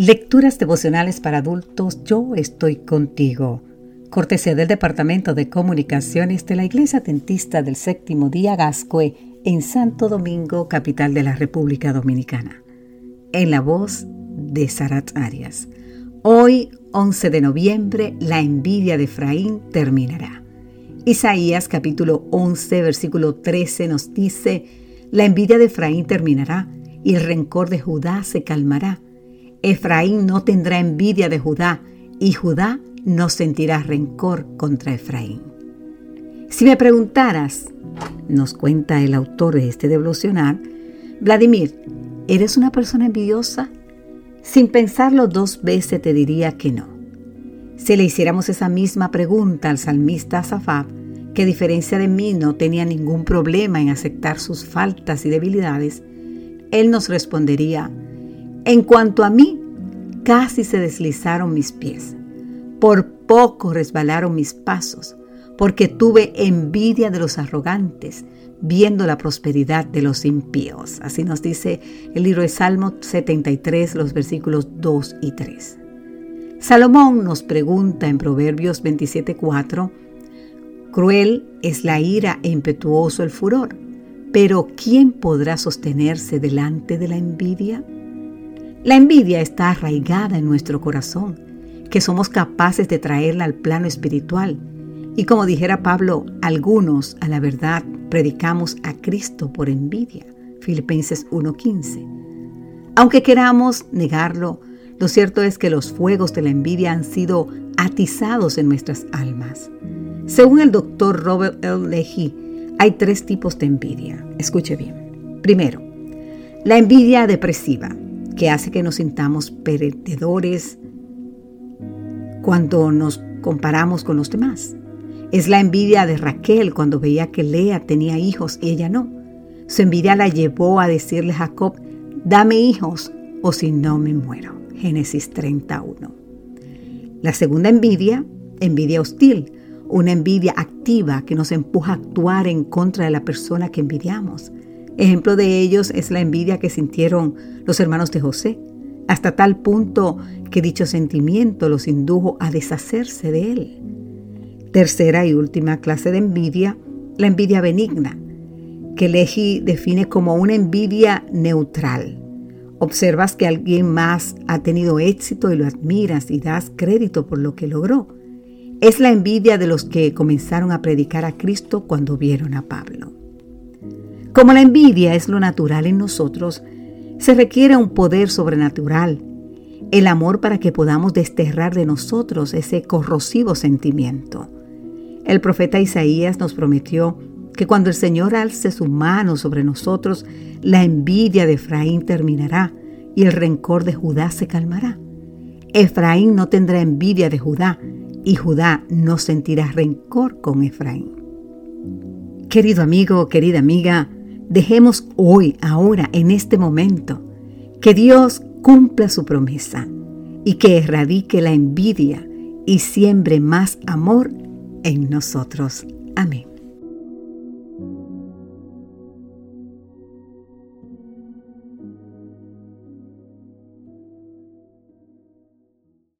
Lecturas devocionales para adultos, yo estoy contigo. Cortesía del Departamento de Comunicaciones de la Iglesia Dentista del Séptimo Día Gascue en Santo Domingo, capital de la República Dominicana. En la voz de Sarat Arias. Hoy, 11 de noviembre, la envidia de Efraín terminará. Isaías capítulo 11, versículo 13 nos dice, la envidia de Efraín terminará y el rencor de Judá se calmará Efraín no tendrá envidia de Judá y Judá no sentirá rencor contra Efraín. Si me preguntaras, nos cuenta el autor de este devocional, Vladimir, ¿eres una persona envidiosa? Sin pensarlo dos veces te diría que no. Si le hiciéramos esa misma pregunta al salmista Asafab, que a diferencia de mí no tenía ningún problema en aceptar sus faltas y debilidades, él nos respondería, en cuanto a mí, casi se deslizaron mis pies. Por poco resbalaron mis pasos, porque tuve envidia de los arrogantes, viendo la prosperidad de los impíos. Así nos dice el libro de Salmo 73, los versículos 2 y 3. Salomón nos pregunta en Proverbios 27:4, Cruel es la ira e impetuoso el furor, pero ¿quién podrá sostenerse delante de la envidia? La envidia está arraigada en nuestro corazón, que somos capaces de traerla al plano espiritual. Y como dijera Pablo, algunos a la verdad predicamos a Cristo por envidia. Filipenses 1:15. Aunque queramos negarlo, lo cierto es que los fuegos de la envidia han sido atizados en nuestras almas. Según el doctor Robert L. Leahy, hay tres tipos de envidia. Escuche bien. Primero, la envidia depresiva que hace que nos sintamos perdedores cuando nos comparamos con los demás. Es la envidia de Raquel cuando veía que Lea tenía hijos y ella no. Su envidia la llevó a decirle a Jacob, dame hijos o si no me muero. Génesis 31. La segunda envidia, envidia hostil, una envidia activa que nos empuja a actuar en contra de la persona que envidiamos. Ejemplo de ellos es la envidia que sintieron los hermanos de José, hasta tal punto que dicho sentimiento los indujo a deshacerse de él. Tercera y última clase de envidia, la envidia benigna, que Leji define como una envidia neutral. Observas que alguien más ha tenido éxito y lo admiras y das crédito por lo que logró. Es la envidia de los que comenzaron a predicar a Cristo cuando vieron a Pablo. Como la envidia es lo natural en nosotros, se requiere un poder sobrenatural, el amor para que podamos desterrar de nosotros ese corrosivo sentimiento. El profeta Isaías nos prometió que cuando el Señor alce su mano sobre nosotros, la envidia de Efraín terminará y el rencor de Judá se calmará. Efraín no tendrá envidia de Judá y Judá no sentirá rencor con Efraín. Querido amigo, querida amiga, Dejemos hoy, ahora, en este momento, que Dios cumpla su promesa y que erradique la envidia y siembre más amor en nosotros. Amén.